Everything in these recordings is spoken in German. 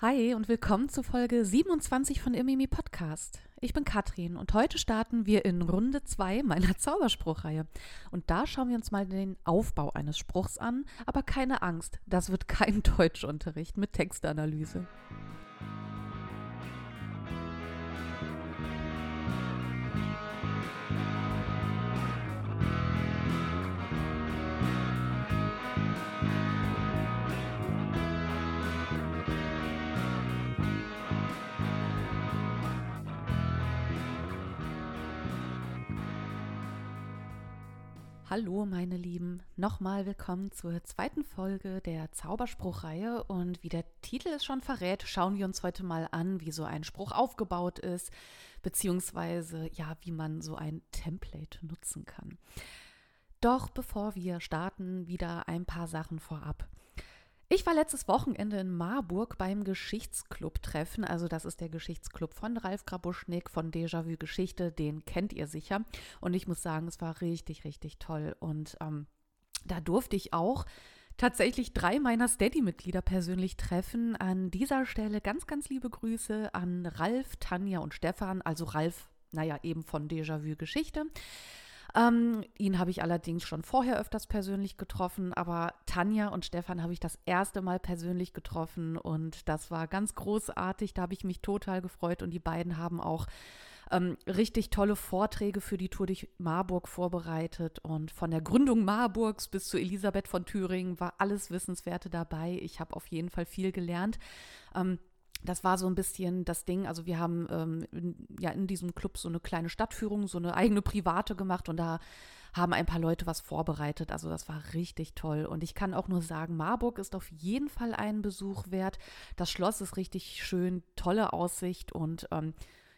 Hi und willkommen zu Folge 27 von Imimi Podcast. Ich bin Katrin und heute starten wir in Runde 2 meiner Zauberspruchreihe. Und da schauen wir uns mal den Aufbau eines Spruchs an, aber keine Angst, das wird kein Deutschunterricht mit Textanalyse. Hallo meine Lieben, nochmal willkommen zur zweiten Folge der Zauberspruchreihe und wie der Titel es schon verrät, schauen wir uns heute mal an, wie so ein Spruch aufgebaut ist, beziehungsweise ja, wie man so ein Template nutzen kann. Doch bevor wir starten, wieder ein paar Sachen vorab. War letztes Wochenende in Marburg beim Geschichtsclub-Treffen. Also, das ist der Geschichtsclub von Ralf Grabuschnik von Déjà-vu Geschichte. Den kennt ihr sicher. Und ich muss sagen, es war richtig, richtig toll. Und ähm, da durfte ich auch tatsächlich drei meiner Steady-Mitglieder persönlich treffen. An dieser Stelle ganz, ganz liebe Grüße an Ralf, Tanja und Stefan. Also Ralf, naja, eben von Déjà-vu Geschichte. Ähm, ihn habe ich allerdings schon vorher öfters persönlich getroffen, aber Tanja und Stefan habe ich das erste Mal persönlich getroffen und das war ganz großartig. Da habe ich mich total gefreut und die beiden haben auch ähm, richtig tolle Vorträge für die Tour durch Marburg vorbereitet und von der Gründung Marburgs bis zu Elisabeth von Thüringen war alles Wissenswerte dabei. Ich habe auf jeden Fall viel gelernt. Ähm, das war so ein bisschen das Ding. Also wir haben ähm, in, ja in diesem Club so eine kleine Stadtführung, so eine eigene private gemacht und da haben ein paar Leute was vorbereitet. Also das war richtig toll. Und ich kann auch nur sagen, Marburg ist auf jeden Fall einen Besuch wert. Das Schloss ist richtig schön, tolle Aussicht und ähm,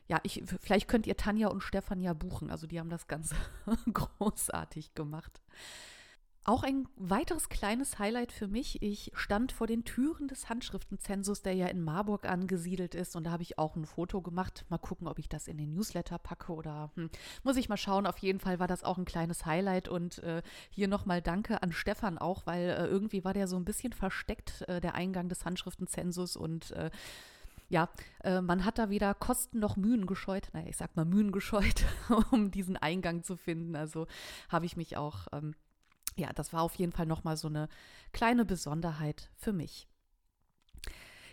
ja, ich, vielleicht könnt ihr Tanja und Stefan ja buchen. Also die haben das Ganze großartig gemacht. Auch ein weiteres kleines Highlight für mich. Ich stand vor den Türen des Handschriftenzensus, der ja in Marburg angesiedelt ist. Und da habe ich auch ein Foto gemacht. Mal gucken, ob ich das in den Newsletter packe oder hm, muss ich mal schauen. Auf jeden Fall war das auch ein kleines Highlight. Und äh, hier nochmal Danke an Stefan auch, weil äh, irgendwie war der so ein bisschen versteckt, äh, der Eingang des Handschriftenzensus. Und äh, ja, äh, man hat da weder Kosten noch Mühen gescheut, naja, ich sag mal Mühen gescheut, um diesen Eingang zu finden. Also habe ich mich auch ähm, ja, das war auf jeden Fall nochmal so eine kleine Besonderheit für mich.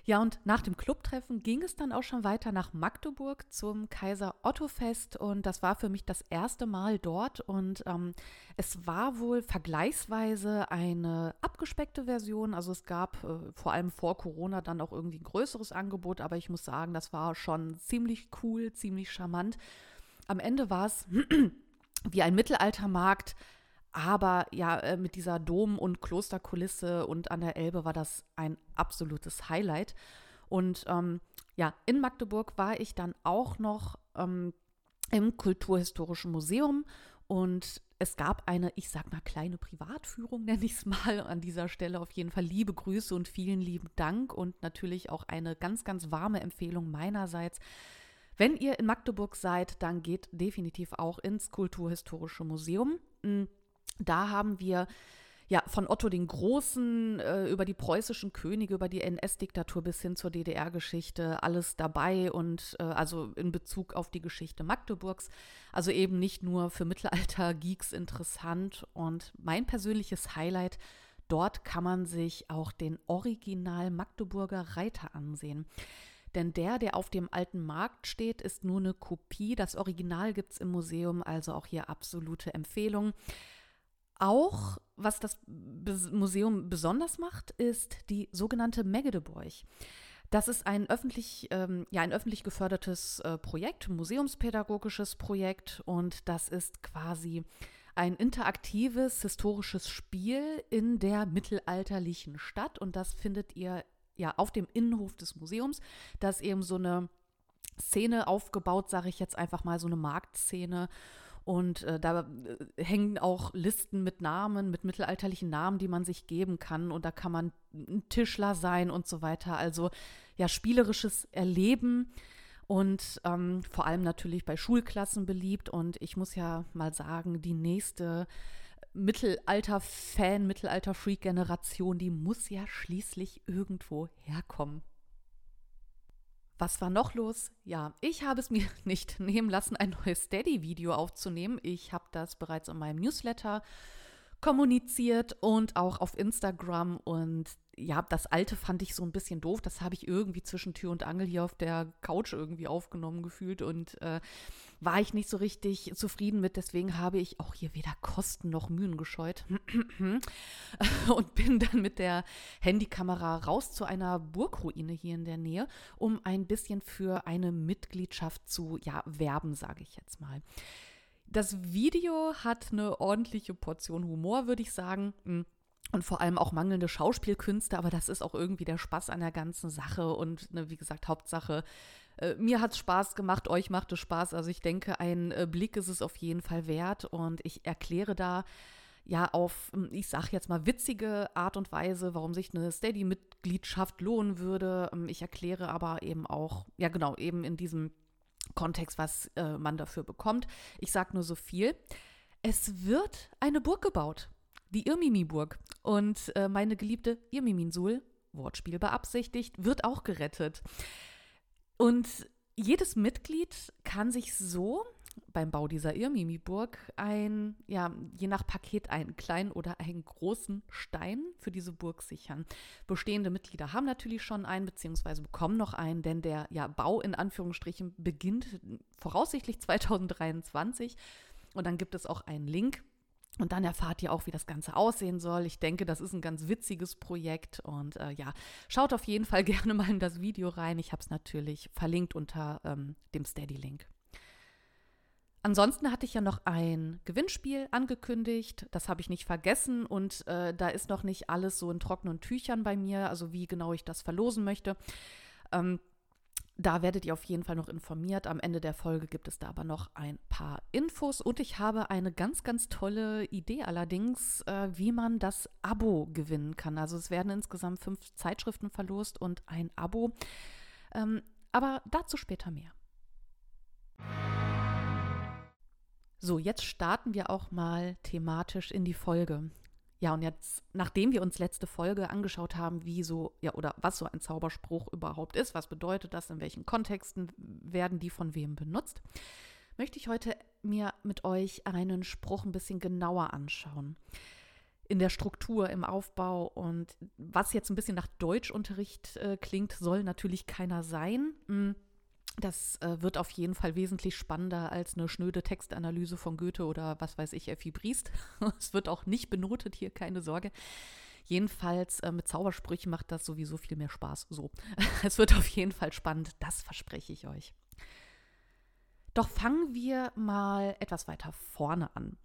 Ja, und nach dem Clubtreffen ging es dann auch schon weiter nach Magdeburg zum Kaiser Otto Fest und das war für mich das erste Mal dort und ähm, es war wohl vergleichsweise eine abgespeckte Version. Also es gab äh, vor allem vor Corona dann auch irgendwie ein größeres Angebot, aber ich muss sagen, das war schon ziemlich cool, ziemlich charmant. Am Ende war es wie ein Mittelaltermarkt aber ja, äh, mit dieser Dom- und Klosterkulisse und an der Elbe war das ein absolutes Highlight. Und ähm, ja, in Magdeburg war ich dann auch noch ähm, im Kulturhistorischen Museum und es gab eine, ich sag mal, kleine Privatführung, nenne ich es mal. An dieser Stelle auf jeden Fall liebe Grüße und vielen lieben Dank und natürlich auch eine ganz, ganz warme Empfehlung meinerseits. Wenn ihr in Magdeburg seid, dann geht definitiv auch ins Kulturhistorische Museum. Da haben wir ja, von Otto den Großen äh, über die preußischen Könige, über die NS-Diktatur bis hin zur DDR-Geschichte alles dabei und äh, also in Bezug auf die Geschichte Magdeburgs. Also eben nicht nur für Mittelalter-Geeks interessant. Und mein persönliches Highlight, dort kann man sich auch den Original Magdeburger Reiter ansehen. Denn der, der auf dem alten Markt steht, ist nur eine Kopie. Das Original gibt es im Museum, also auch hier absolute Empfehlung. Auch, was das Museum besonders macht, ist die sogenannte Megdeburg. Das ist ein öffentlich, ähm, ja, ein öffentlich gefördertes äh, Projekt, museumspädagogisches Projekt und das ist quasi ein interaktives historisches Spiel in der mittelalterlichen Stadt und das findet ihr ja auf dem Innenhof des Museums. Da ist eben so eine Szene aufgebaut, sage ich jetzt einfach mal, so eine Marktszene. Und äh, da äh, hängen auch Listen mit Namen, mit mittelalterlichen Namen, die man sich geben kann. Und da kann man ein Tischler sein und so weiter. Also ja, spielerisches Erleben und ähm, vor allem natürlich bei Schulklassen beliebt. Und ich muss ja mal sagen, die nächste Mittelalter-Fan, Mittelalter-Freak-Generation, die muss ja schließlich irgendwo herkommen. Was war noch los? Ja, ich habe es mir nicht nehmen lassen, ein neues Steady-Video aufzunehmen. Ich habe das bereits in meinem Newsletter kommuniziert und auch auf Instagram. Und ja, das alte fand ich so ein bisschen doof. Das habe ich irgendwie zwischen Tür und Angel hier auf der Couch irgendwie aufgenommen gefühlt und äh, war ich nicht so richtig zufrieden mit. Deswegen habe ich auch hier weder Kosten noch Mühen gescheut und bin dann mit der Handykamera raus zu einer Burgruine hier in der Nähe, um ein bisschen für eine Mitgliedschaft zu ja, werben, sage ich jetzt mal. Das Video hat eine ordentliche Portion Humor, würde ich sagen. Hm. Und vor allem auch mangelnde Schauspielkünste, aber das ist auch irgendwie der Spaß an der ganzen Sache. Und ne, wie gesagt, Hauptsache, äh, mir hat es Spaß gemacht, euch macht es Spaß. Also ich denke, ein äh, Blick ist es auf jeden Fall wert. Und ich erkläre da ja auf, hm, ich sage jetzt mal, witzige Art und Weise, warum sich eine Steady-Mitgliedschaft lohnen würde. Ähm, ich erkläre aber eben auch, ja genau, eben in diesem Kontext, was äh, man dafür bekommt. Ich sage nur so viel. Es wird eine Burg gebaut, die Irmimi-Burg. Und äh, meine geliebte Irmiminsul, Wortspiel beabsichtigt, wird auch gerettet. Und jedes Mitglied kann sich so beim Bau dieser Irmimi-Burg ein, ja, je nach Paket einen kleinen oder einen großen Stein für diese Burg sichern. Bestehende Mitglieder haben natürlich schon einen, beziehungsweise bekommen noch einen, denn der ja, Bau in Anführungsstrichen beginnt voraussichtlich 2023. Und dann gibt es auch einen Link und dann erfahrt ihr auch, wie das Ganze aussehen soll. Ich denke, das ist ein ganz witziges Projekt. Und äh, ja, schaut auf jeden Fall gerne mal in das Video rein. Ich habe es natürlich verlinkt unter ähm, dem Steady-Link. Ansonsten hatte ich ja noch ein Gewinnspiel angekündigt. Das habe ich nicht vergessen und äh, da ist noch nicht alles so in trockenen Tüchern bei mir, also wie genau ich das verlosen möchte. Ähm, da werdet ihr auf jeden Fall noch informiert. Am Ende der Folge gibt es da aber noch ein paar Infos und ich habe eine ganz, ganz tolle Idee allerdings, äh, wie man das Abo gewinnen kann. Also es werden insgesamt fünf Zeitschriften verlost und ein Abo. Ähm, aber dazu später mehr. So, jetzt starten wir auch mal thematisch in die Folge. Ja, und jetzt, nachdem wir uns letzte Folge angeschaut haben, wie so, ja, oder was so ein Zauberspruch überhaupt ist, was bedeutet das, in welchen Kontexten werden die von wem benutzt, möchte ich heute mir mit euch einen Spruch ein bisschen genauer anschauen. In der Struktur, im Aufbau und was jetzt ein bisschen nach Deutschunterricht äh, klingt, soll natürlich keiner sein. Hm das äh, wird auf jeden Fall wesentlich spannender als eine schnöde Textanalyse von Goethe oder was weiß ich, Effi Briest. es wird auch nicht benotet hier, keine Sorge. Jedenfalls äh, mit Zaubersprüchen macht das sowieso viel mehr Spaß. So, es wird auf jeden Fall spannend, das verspreche ich euch. Doch fangen wir mal etwas weiter vorne an.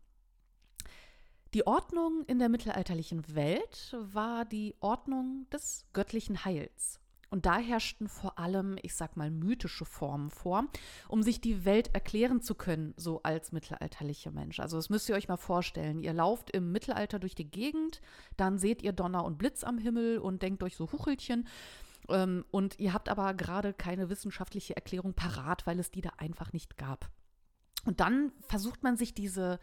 Die Ordnung in der mittelalterlichen Welt war die Ordnung des göttlichen Heils. Und da herrschten vor allem, ich sag mal, mythische Formen vor, um sich die Welt erklären zu können, so als mittelalterlicher Mensch. Also das müsst ihr euch mal vorstellen. Ihr lauft im Mittelalter durch die Gegend, dann seht ihr Donner und Blitz am Himmel und denkt euch so Huchelchen. Ähm, und ihr habt aber gerade keine wissenschaftliche Erklärung parat, weil es die da einfach nicht gab. Und dann versucht man sich diese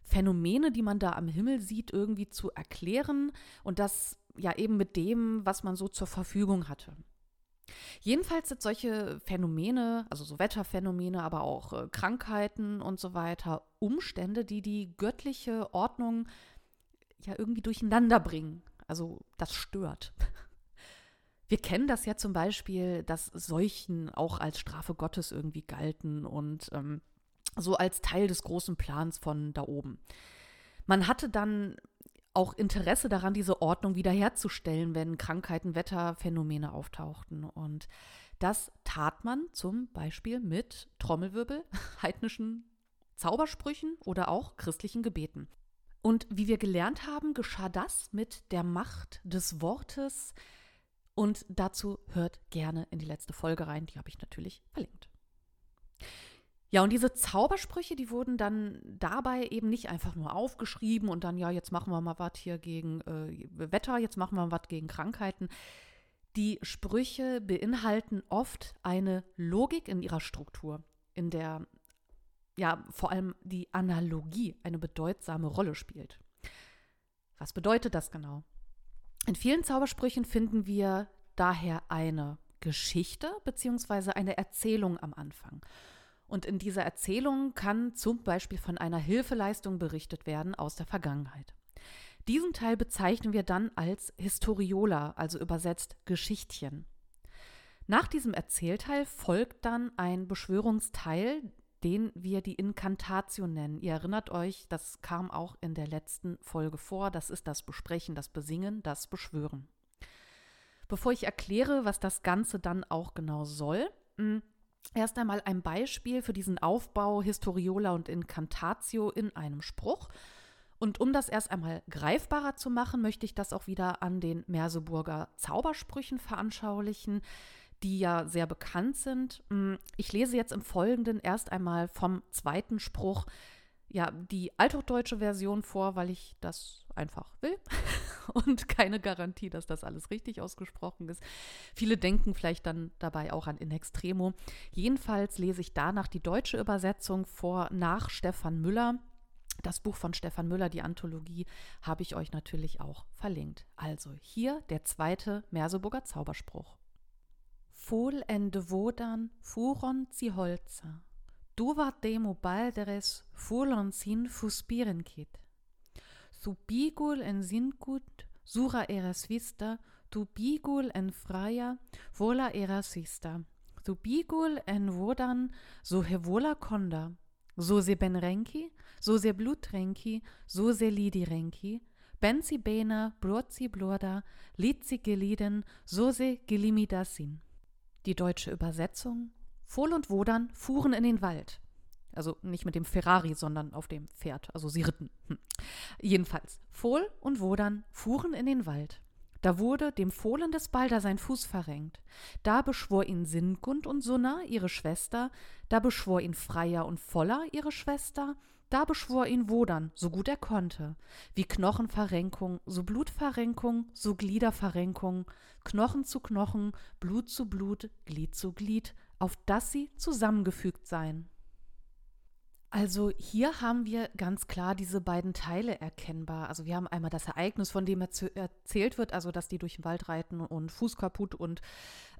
Phänomene, die man da am Himmel sieht, irgendwie zu erklären. Und das ja eben mit dem, was man so zur Verfügung hatte. Jedenfalls sind solche Phänomene, also so Wetterphänomene, aber auch äh, Krankheiten und so weiter, Umstände, die die göttliche Ordnung ja irgendwie durcheinander bringen. Also das stört. Wir kennen das ja zum Beispiel, dass Seuchen auch als Strafe Gottes irgendwie galten und ähm, so als Teil des großen Plans von da oben. Man hatte dann auch Interesse daran, diese Ordnung wiederherzustellen, wenn Krankheiten, Wetterphänomene auftauchten. Und das tat man zum Beispiel mit Trommelwirbel, heidnischen Zaubersprüchen oder auch christlichen Gebeten. Und wie wir gelernt haben, geschah das mit der Macht des Wortes. Und dazu hört gerne in die letzte Folge rein, die habe ich natürlich verlinkt. Ja, und diese Zaubersprüche, die wurden dann dabei eben nicht einfach nur aufgeschrieben und dann, ja, jetzt machen wir mal was hier gegen äh, Wetter, jetzt machen wir was gegen Krankheiten. Die Sprüche beinhalten oft eine Logik in ihrer Struktur, in der ja vor allem die Analogie eine bedeutsame Rolle spielt. Was bedeutet das genau? In vielen Zaubersprüchen finden wir daher eine Geschichte bzw. eine Erzählung am Anfang. Und in dieser Erzählung kann zum Beispiel von einer Hilfeleistung berichtet werden aus der Vergangenheit. Diesen Teil bezeichnen wir dann als Historiola, also übersetzt Geschichtchen. Nach diesem Erzählteil folgt dann ein Beschwörungsteil, den wir die Inkantatio nennen. Ihr erinnert euch, das kam auch in der letzten Folge vor. Das ist das Besprechen, das Besingen, das Beschwören. Bevor ich erkläre, was das Ganze dann auch genau soll, hm, erst einmal ein Beispiel für diesen Aufbau Historiola und Incantatio in einem Spruch. Und um das erst einmal greifbarer zu machen, möchte ich das auch wieder an den Merseburger Zaubersprüchen veranschaulichen, die ja sehr bekannt sind. Hm, ich lese jetzt im Folgenden erst einmal vom zweiten Spruch ja, die althochdeutsche Version vor, weil ich das einfach will und keine Garantie, dass das alles richtig ausgesprochen ist. Viele denken vielleicht dann dabei auch an In Extremo. Jedenfalls lese ich danach die deutsche Übersetzung vor nach Stefan Müller. Das Buch von Stefan Müller, die Anthologie, habe ich euch natürlich auch verlinkt. Also hier der zweite Merseburger Zauberspruch. Fol en de vodan furon zi holza. Duva demo balderes fulon sin fuspiren kit. Subigul en sinkut sura eras vista, bigul en fraia vola eras vista. bigul en vodan so he vola conda, so se ben renki, so se blut renki, so se lidi renki, benzi bena, brotzi blorda, litzi geliden, so se gelimidasin. Die deutsche Übersetzung Fohl und Wodan fuhren in den Wald. Also nicht mit dem Ferrari, sondern auf dem Pferd. Also sie ritten. Hm. Jedenfalls, Fohl und Wodan fuhren in den Wald. Da wurde dem Fohlen des Balder sein Fuß verrenkt. Da beschwor ihn Singund und Sunna, ihre Schwester, da beschwor ihn Freier und Voller, ihre Schwester, da beschwor ihn Wodan, so gut er konnte. Wie Knochenverrenkung, so Blutverrenkung, so Gliederverrenkung, Knochen zu Knochen, Blut zu Blut, Glied zu Glied, auf dass sie zusammengefügt seien. Also hier haben wir ganz klar diese beiden Teile erkennbar. Also wir haben einmal das Ereignis, von dem erzählt wird, also dass die durch den Wald reiten und Fuß kaputt und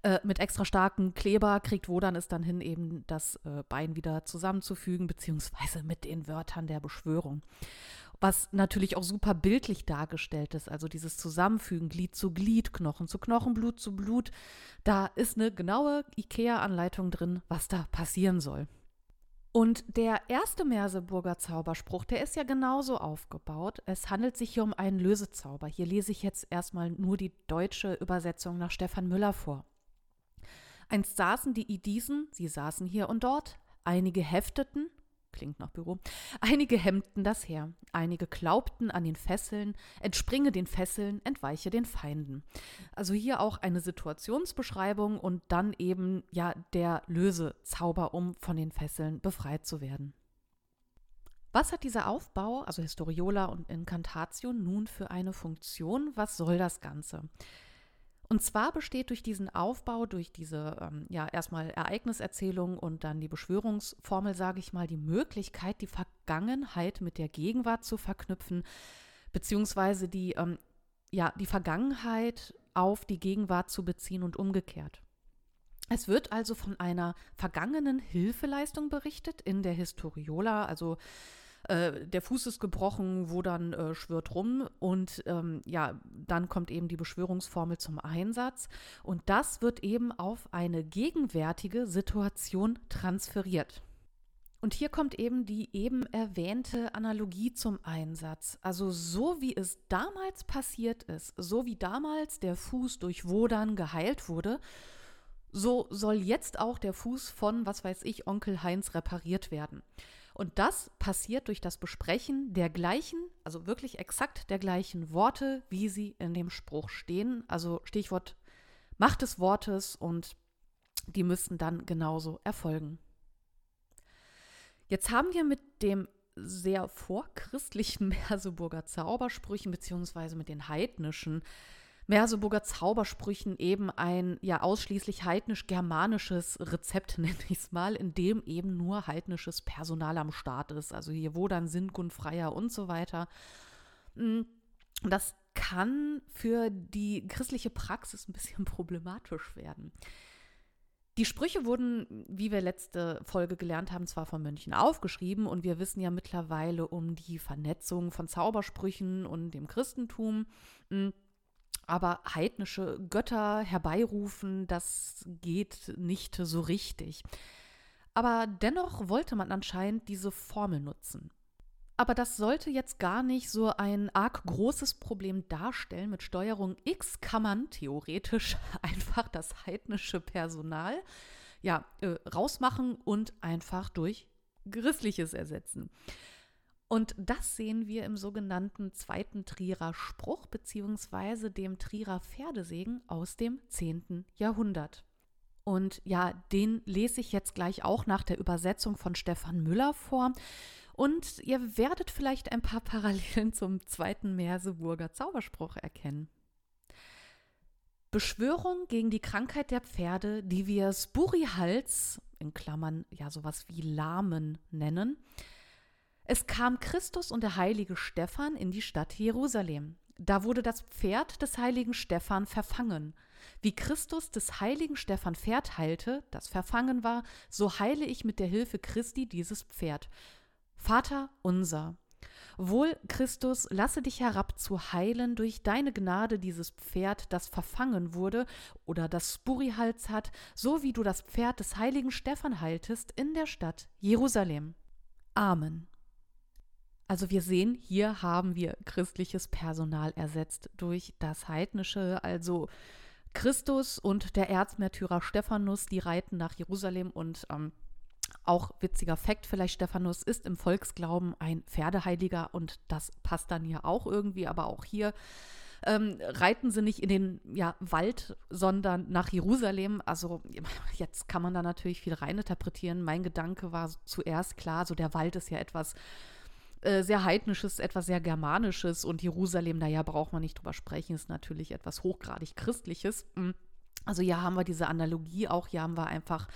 äh, mit extra starken Kleber kriegt Wodan es dann hin, eben das äh, Bein wieder zusammenzufügen, beziehungsweise mit den Wörtern der Beschwörung. Was natürlich auch super bildlich dargestellt ist, also dieses Zusammenfügen, Glied zu Glied, Knochen zu Knochen, Blut zu Blut. Da ist eine genaue IKEA-Anleitung drin, was da passieren soll. Und der erste Merseburger Zauberspruch, der ist ja genauso aufgebaut. Es handelt sich hier um einen Lösezauber. Hier lese ich jetzt erstmal nur die deutsche Übersetzung nach Stefan Müller vor. Einst saßen die Idisen, sie saßen hier und dort, einige hefteten, klingt nach Büro. Einige hemmten das Heer, einige glaubten an den Fesseln, entspringe den Fesseln, entweiche den Feinden. Also hier auch eine Situationsbeschreibung und dann eben ja der Lösezauber, um von den Fesseln befreit zu werden. Was hat dieser Aufbau, also Historiola und Incantatio, nun für eine Funktion? Was soll das Ganze? Und zwar besteht durch diesen Aufbau, durch diese ähm, ja erstmal Ereigniserzählung und dann die Beschwörungsformel, sage ich mal, die Möglichkeit, die Vergangenheit mit der Gegenwart zu verknüpfen, beziehungsweise die, ähm, ja, die Vergangenheit auf die Gegenwart zu beziehen und umgekehrt. Es wird also von einer vergangenen Hilfeleistung berichtet in der Historiola, also äh, der Fuß ist gebrochen, wo dann äh, schwört rum und ähm, ja, dann kommt eben die Beschwörungsformel zum Einsatz und das wird eben auf eine gegenwärtige Situation transferiert. Und hier kommt eben die eben erwähnte Analogie zum Einsatz. Also so wie es damals passiert ist, so wie damals der Fuß durch Wodan geheilt wurde, so soll jetzt auch der Fuß von, was weiß ich, Onkel Heinz repariert werden. Und das passiert durch das Besprechen der gleichen, also wirklich exakt der gleichen Worte, wie sie in dem Spruch stehen. Also Stichwort Macht des Wortes und die müssten dann genauso erfolgen. Jetzt haben wir mit dem sehr vorchristlichen Merseburger Zaubersprüchen beziehungsweise mit den heidnischen Merseburger Zaubersprüchen eben ein ja ausschließlich heidnisch-germanisches Rezept, nenne ich es mal, in dem eben nur heidnisches Personal am Start ist. Also hier wo dann Sindgun, Freier und so weiter. Hm, das kann für die christliche Praxis ein bisschen problematisch werden. Die Sprüche wurden, wie wir letzte Folge gelernt haben, zwar von Mönchen aufgeschrieben und wir wissen ja mittlerweile um die Vernetzung von Zaubersprüchen und dem Christentum. Aber heidnische Götter herbeirufen, das geht nicht so richtig. Aber dennoch wollte man anscheinend diese Formel nutzen. Aber das sollte jetzt gar nicht so ein arg großes Problem darstellen. Mit Steuerung X kann man theoretisch einfach das heidnische Personal ja, äh, rausmachen und einfach durch Christliches ersetzen. Und das sehen wir im sogenannten zweiten Trierer Spruch beziehungsweise dem Trierer Pferdesegen aus dem 10. Jahrhundert. Und ja, den lese ich jetzt gleich auch nach der Übersetzung von Stefan Müller vor. Und ihr werdet vielleicht ein paar Parallelen zum zweiten Merseburger Zauberspruch erkennen. Beschwörung gegen die Krankheit der Pferde, die wir Spurihals, in Klammern ja sowas wie Lahmen nennen, es kam Christus und der heilige Stephan in die Stadt Jerusalem. Da wurde das Pferd des heiligen Stephan verfangen. Wie Christus des heiligen Stephan Pferd heilte, das verfangen war, so heile ich mit der Hilfe Christi dieses Pferd. Vater unser, Wohl, Christus, lasse dich herab zu heilen durch deine Gnade dieses Pferd, das verfangen wurde oder das Spurihals hat, so wie du das Pferd des heiligen Stephan heiltest in der Stadt Jerusalem. Amen. Also wir sehen, hier haben wir christliches Personal ersetzt durch das heidnische, also Christus und der Erzmärtyrer Stephanus, die reiten nach Jerusalem und ähm, auch witziger Fakt vielleicht, Stephanus ist im Volksglauben ein Pferdeheiliger und das passt dann hier auch irgendwie, aber auch hier ähm, reiten sie nicht in den ja, Wald, sondern nach Jerusalem. Also jetzt kann man da natürlich viel reininterpretieren. Mein Gedanke war zuerst klar, so der Wald ist ja etwas äh, sehr heidnisches, etwas sehr germanisches und Jerusalem, naja, braucht man nicht drüber sprechen, ist natürlich etwas hochgradig christliches. Hm. Also hier haben wir diese Analogie, auch hier haben wir einfach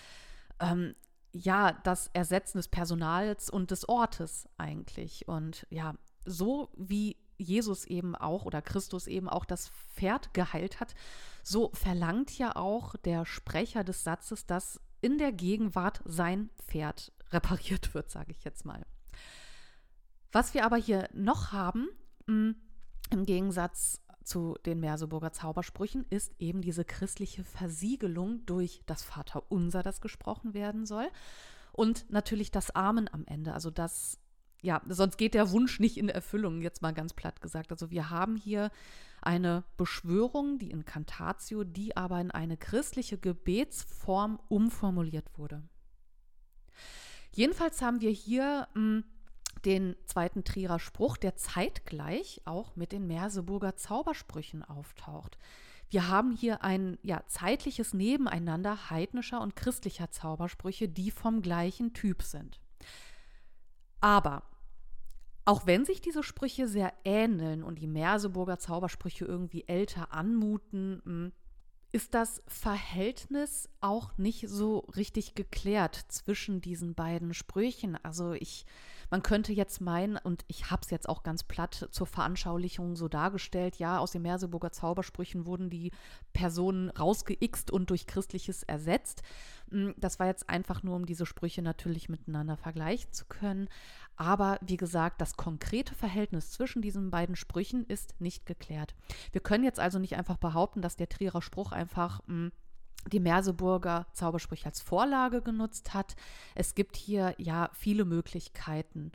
ähm, ja das Ersetzen des Personals und des Ortes eigentlich. Und ja, so wie Jesus eben auch oder Christus eben auch das Pferd geheilt hat, so verlangt ja auch der Sprecher des Satzes, dass in der Gegenwart sein Pferd repariert wird, sage ich jetzt mal. Was wir aber hier noch haben, mm, im Gegensatz zu den Merseburger Zaubersprüchen, ist eben diese christliche Versiegelung durch das Vaterunser, das gesprochen werden soll. Und natürlich das Amen am Ende. Also das, ja, sonst geht der Wunsch nicht in Erfüllung, jetzt mal ganz platt gesagt. Also wir haben hier eine Beschwörung, die Incantatio, die aber in eine christliche Gebetsform umformuliert wurde. Jedenfalls haben wir hier mh, mm, den zweiten Trierer Spruch, der zeitgleich auch mit den Merseburger Zaubersprüchen auftaucht. Wir haben hier ein ja, zeitliches Nebeneinander heidnischer und christlicher Zaubersprüche, die vom gleichen Typ sind. Aber auch wenn sich diese Sprüche sehr ähneln und die Merseburger Zaubersprüche irgendwie älter anmuten, hm, ist das Verhältnis auch nicht so richtig geklärt zwischen diesen beiden Sprüchen. Also ich man könnte jetzt meinen, und ich habe es jetzt auch ganz platt zur Veranschaulichung so dargestellt, ja, aus den Merseburger Zaubersprüchen wurden die Personen rausgeixt und durch Christliches ersetzt. Hm, das war jetzt einfach nur, um diese Sprüche natürlich miteinander vergleichen zu können. Aber wie gesagt, das konkrete Verhältnis zwischen diesen beiden Sprüchen ist nicht geklärt. Wir können jetzt also nicht einfach behaupten, dass der Trierer Spruch einfach mh, hm, die Merseburger Zaubersprüche als Vorlage genutzt hat. Es gibt hier ja viele Möglichkeiten.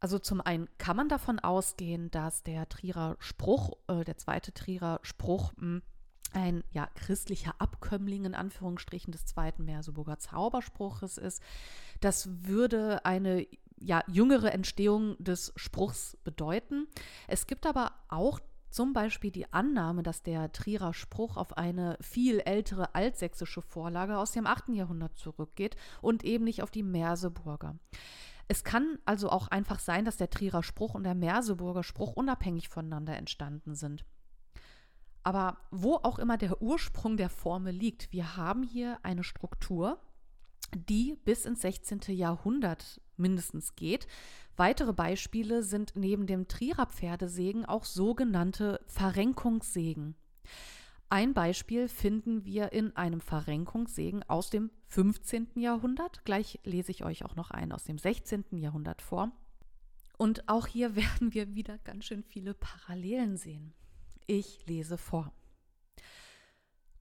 Also zum einen kann man davon ausgehen, dass der Trierer Spruch, äh, der zweite Trierer Spruch, mh, hm, ein ja, christlicher Abkömmling in Anführungsstrichen des zweiten Merseburger Zauberspruches ist. Das würde eine ja, jüngere Entstehung des Spruchs bedeuten. Es gibt aber auch zum Beispiel die Annahme, dass der Trierer Spruch auf eine viel ältere altsächsische Vorlage aus dem 8. Jahrhundert zurückgeht und eben nicht auf die Merseburger. Es kann also auch einfach sein, dass der Trierer Spruch und der Merseburger Spruch unabhängig voneinander entstanden sind. Aber wo auch immer der Ursprung der Formel liegt, wir haben hier eine Struktur, die bis ins 16. Jahrhundert mindestens geht, Weitere Beispiele sind neben dem Trierer Pferdesegen auch sogenannte Verrenkungssägen. Ein Beispiel finden wir in einem Verrenkungssegen aus dem 15. Jahrhundert. Gleich lese ich euch auch noch einen aus dem 16. Jahrhundert vor. Und auch hier werden wir wieder ganz schön viele Parallelen sehen. Ich lese vor.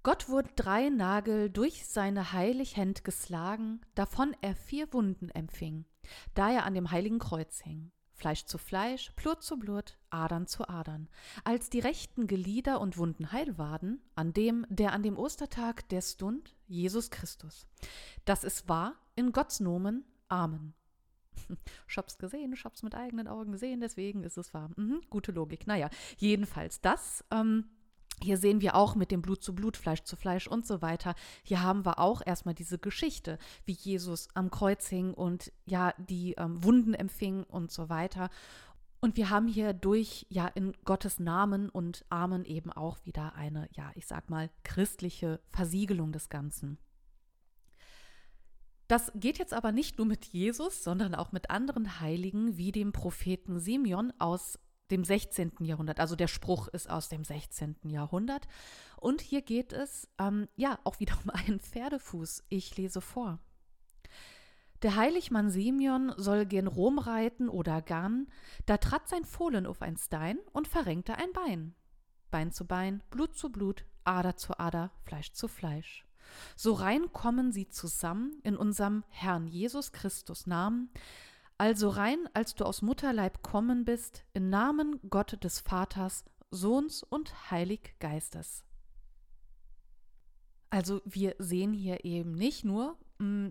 Gott wurde drei Nagel durch seine heilig Händ geschlagen, davon er vier Wunden empfing, da er an dem heiligen Kreuz hing. Fleisch zu Fleisch, Blut zu Blut, Adern zu Adern. Als die rechten Glieder und Wunden heil waren, an dem, der an dem Ostertag der Stund, Jesus Christus. Das ist wahr, in Gottes Nomen. Amen. Ich gesehen, ich mit eigenen Augen gesehen, deswegen ist es wahr. Mhm, gute Logik. Naja, jedenfalls das. Ähm, hier sehen wir auch mit dem Blut zu Blut, Fleisch zu Fleisch und so weiter. Hier haben wir auch erstmal diese Geschichte, wie Jesus am Kreuz hing und ja, die ähm, Wunden empfing und so weiter. Und wir haben hier durch, ja, in Gottes Namen und Amen eben auch wieder eine, ja, ich sag mal, christliche Versiegelung des Ganzen. Das geht jetzt aber nicht nur mit Jesus, sondern auch mit anderen Heiligen, wie dem Propheten Simeon aus dem 16. Jahrhundert. Also der Spruch ist aus dem 16. Jahrhundert. Und hier geht es ähm, ja auch wieder um einen Pferdefuß. Ich lese vor. Der Heiligmann Simeon soll gen Rom reiten oder Garn, da trat sein Fohlen auf ein Stein und verrenkte ein Bein. Bein zu Bein, Blut zu Blut, Ader zu Ader, Fleisch zu Fleisch. So rein kommen sie zusammen in unserem Herrn Jesus Christus Namen, also rein, als du aus Mutterleib kommen bist, im Namen Gott des Vaters, Sohns und Heilig Geistes. Also wir sehen hier eben nicht nur, mm,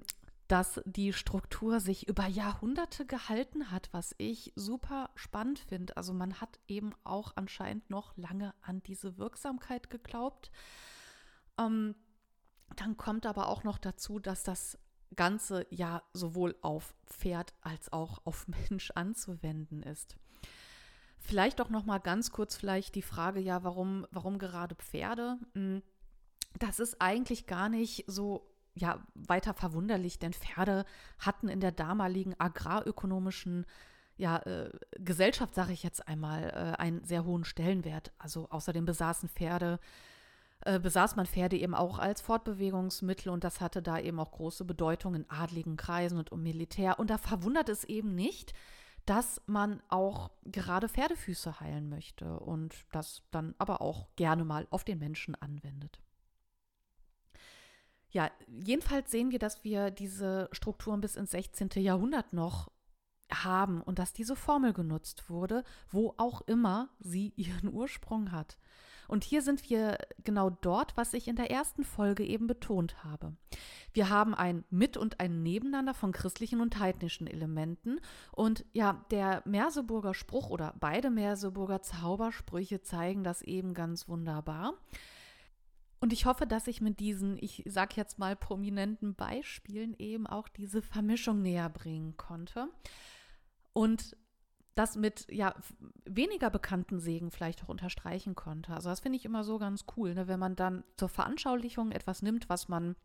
dass die Struktur sich über Jahrhunderte gehalten hat, was ich super spannend finde. Also man hat eben auch anscheinend noch lange an diese Wirksamkeit geglaubt. Ähm, dann kommt aber auch noch dazu, dass das Ganze ja sowohl auf Pferd als auch auf Mensch anzuwenden ist. Vielleicht auch noch mal ganz kurz vielleicht die Frage, ja, warum, warum gerade Pferde? Hm, das ist eigentlich gar nicht so ja, weiter verwunderlich, denn Pferde hatten in der damaligen agrarökonomischen ja, äh, Gesellschaft, sage ich jetzt einmal, äh, einen sehr hohen Stellenwert. Also außerdem besaßen Pferde äh, besaß man Pferde eben auch als Fortbewegungsmittel und das hatte da eben auch große Bedeutung in adligen Kreisen und im Militär. Und da verwundert es eben nicht, dass man auch gerade Pferdefüße heilen möchte und das dann aber auch gerne mal auf den Menschen anwendet. Ja, jedenfalls sehen wir, dass wir diese Strukturen bis ins 16. Jahrhundert noch haben und dass diese Formel genutzt wurde, wo auch immer sie ihren Ursprung hat. Und hier sind wir genau dort, was ich in der ersten Folge eben betont habe. Wir haben ein Mit- und ein Nebeneinander von christlichen und heidnischen Elementen. Und ja, der Merseburger Spruch oder beide Merseburger Zaubersprüche zeigen das eben ganz wunderbar. Und ich hoffe, dass ich mit diesen, ich sag jetzt mal prominenten Beispielen eben auch diese Vermischung näher bringen konnte. Und das mit ja weniger bekannten Segen vielleicht auch unterstreichen konnte. Also das finde ich immer so ganz cool, ne? wenn man dann zur Veranschaulichung etwas nimmt, was man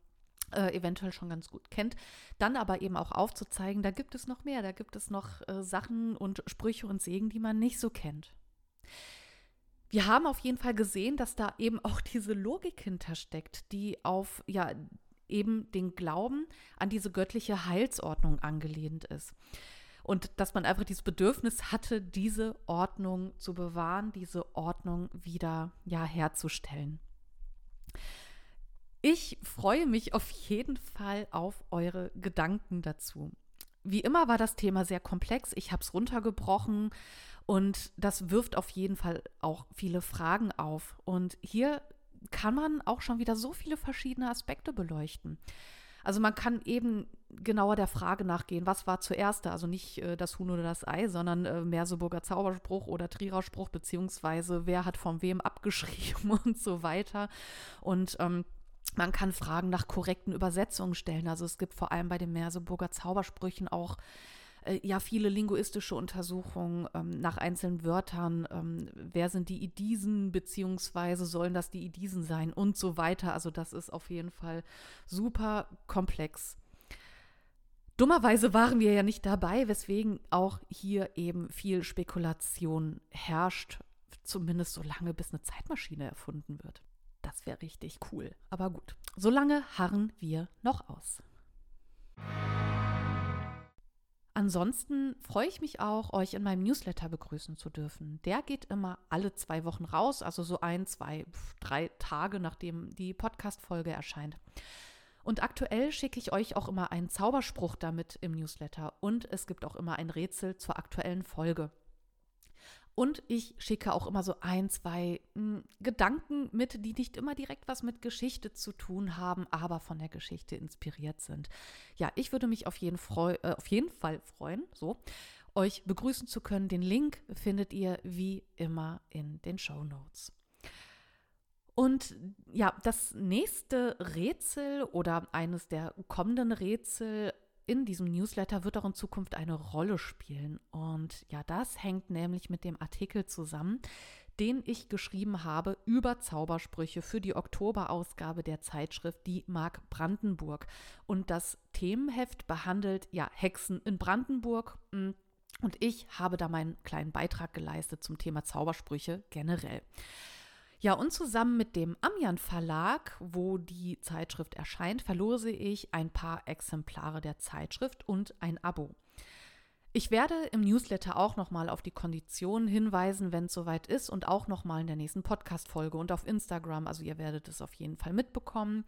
äh, eventuell schon ganz gut kennt, dann aber eben auch aufzuzeigen, da gibt es noch mehr, da gibt es noch äh, Sachen und Sprüche und Segen, die man nicht so kennt. Wir haben auf jeden Fall gesehen, dass da eben auch diese Logik hintersteckt, die auf ja eben den Glauben an diese göttliche Heilsordnung angelehnt ist. Und dass man einfach dieses Bedürfnis hatte, diese Ordnung zu bewahren, diese Ordnung wieder ja, herzustellen. Ich freue mich auf jeden Fall auf eure Gedanken dazu. Wie immer war das Thema sehr komplex. Ich habe es runtergebrochen und das wirft auf jeden Fall auch viele Fragen auf. Und hier kann man auch schon wieder so viele verschiedene Aspekte beleuchten. Also man kann eben genauer der Frage nachgehen, was war zuerst da? Also nicht äh, das Huhn oder das Ei, sondern äh, Merseburger Zauberspruch oder Trierer Spruch, beziehungsweise wer hat von wem abgeschrieben und so weiter. Und ähm, man kann Fragen nach korrekten Übersetzungen stellen. Also es gibt vor allem bei den Merseburger Zaubersprüchen auch äh, ja viele linguistische Untersuchungen ähm, nach einzelnen Wörtern. Ähm, wer sind die Idisen, beziehungsweise sollen das die Idisen sein und so weiter. Also das ist auf jeden Fall super komplex. Dummerweise waren wir ja nicht dabei, weswegen auch hier eben viel Spekulation herrscht, zumindest so lange, bis eine Zeitmaschine erfunden wird. Das wäre richtig cool. Aber gut, solange harren wir noch aus. Ansonsten freue ich mich auch, euch in meinem Newsletter begrüßen zu dürfen. Der geht immer alle zwei Wochen raus, also so ein, zwei, drei Tage, nachdem die Podcast-Folge erscheint. Und aktuell schicke ich euch auch immer einen Zauberspruch damit im Newsletter und es gibt auch immer ein Rätsel zur aktuellen Folge. Und ich schicke auch immer so ein, zwei mh, hm, Gedanken mit, die nicht immer direkt was mit Geschichte zu tun haben, aber von der Geschichte inspiriert sind. Ja, ich würde mich auf jeden, freu äh, auf jeden Fall freuen, so, euch begrüßen zu können. Den Link findet ihr wie immer in den Show Notes. Und ja, das nächste Rätsel oder eines der kommenden Rätsel in diesem Newsletter wird auch in Zukunft eine Rolle spielen. Und ja, das hängt nämlich mit dem Artikel zusammen, den ich geschrieben habe über Zaubersprüche für die Oktoberausgabe der Zeitschrift Die Mark Brandenburg. Und das Themenheft behandelt ja Hexen in Brandenburg. Hm, und ich habe da meinen kleinen Beitrag geleistet zum Thema Zaubersprüche generell. Ja, und zusammen mit dem Amian Verlag, wo die Zeitschrift erscheint, verlose ich ein paar Exemplare der Zeitschrift und ein Abo. Ich werde im Newsletter auch nochmal auf die Konditionen hinweisen, wenn es soweit ist und auch nochmal in der nächsten Podcast-Folge und auf Instagram. Also ihr werdet es auf jeden Fall mitbekommen.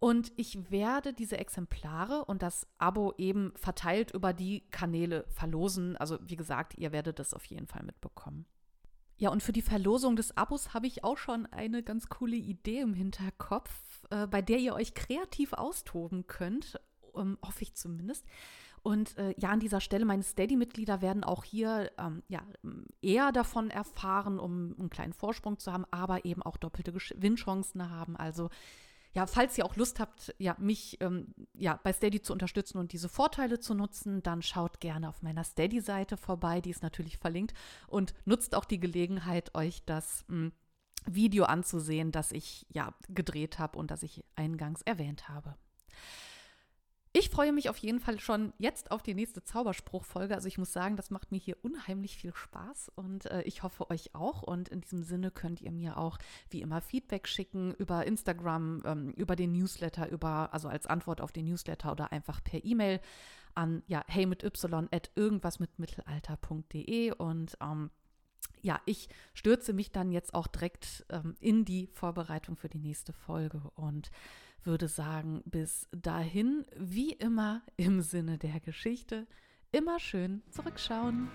Und ich werde diese Exemplare und das Abo eben verteilt über die Kanäle verlosen. Also wie gesagt, ihr werdet es auf jeden Fall mitbekommen. Ja, und für die Verlosung des Abos habe ich auch schon eine ganz coole Idee im Hinterkopf, äh, bei der ihr euch kreativ austoben könnt, ähm, hoffe ich zumindest. Und äh, ja, an dieser Stelle, meine Steady-Mitglieder werden auch hier ähm, ja, eher davon erfahren, um einen kleinen Vorsprung zu haben, aber eben auch doppelte Gewinnchancen haben. Also ja, falls ihr auch Lust habt, ja, mich ähm, ja, bei Steady zu unterstützen und diese Vorteile zu nutzen, dann schaut gerne auf meiner Steady-Seite vorbei, die ist natürlich verlinkt und nutzt auch die Gelegenheit, euch das mh, hm, Video anzusehen, das ich ja gedreht habe und das ich eingangs erwähnt habe. Ich freue mich auf jeden Fall schon jetzt auf die nächste Zauberspruchfolge. Also ich muss sagen, das macht mir hier unheimlich viel Spaß und äh, ich hoffe euch auch. Und in diesem Sinne könnt ihr mir auch wie immer Feedback schicken über Instagram, ähm, über den Newsletter, über, also als Antwort auf den Newsletter oder einfach per E-Mail an ja, hey mit y at irgendwas mit mittelalter.de und ähm, ja, ich stürze mich dann jetzt auch direkt ähm, in die Vorbereitung für die nächste Folge und würde sagen, bis dahin, wie immer im Sinne der Geschichte, immer schön zurückschauen.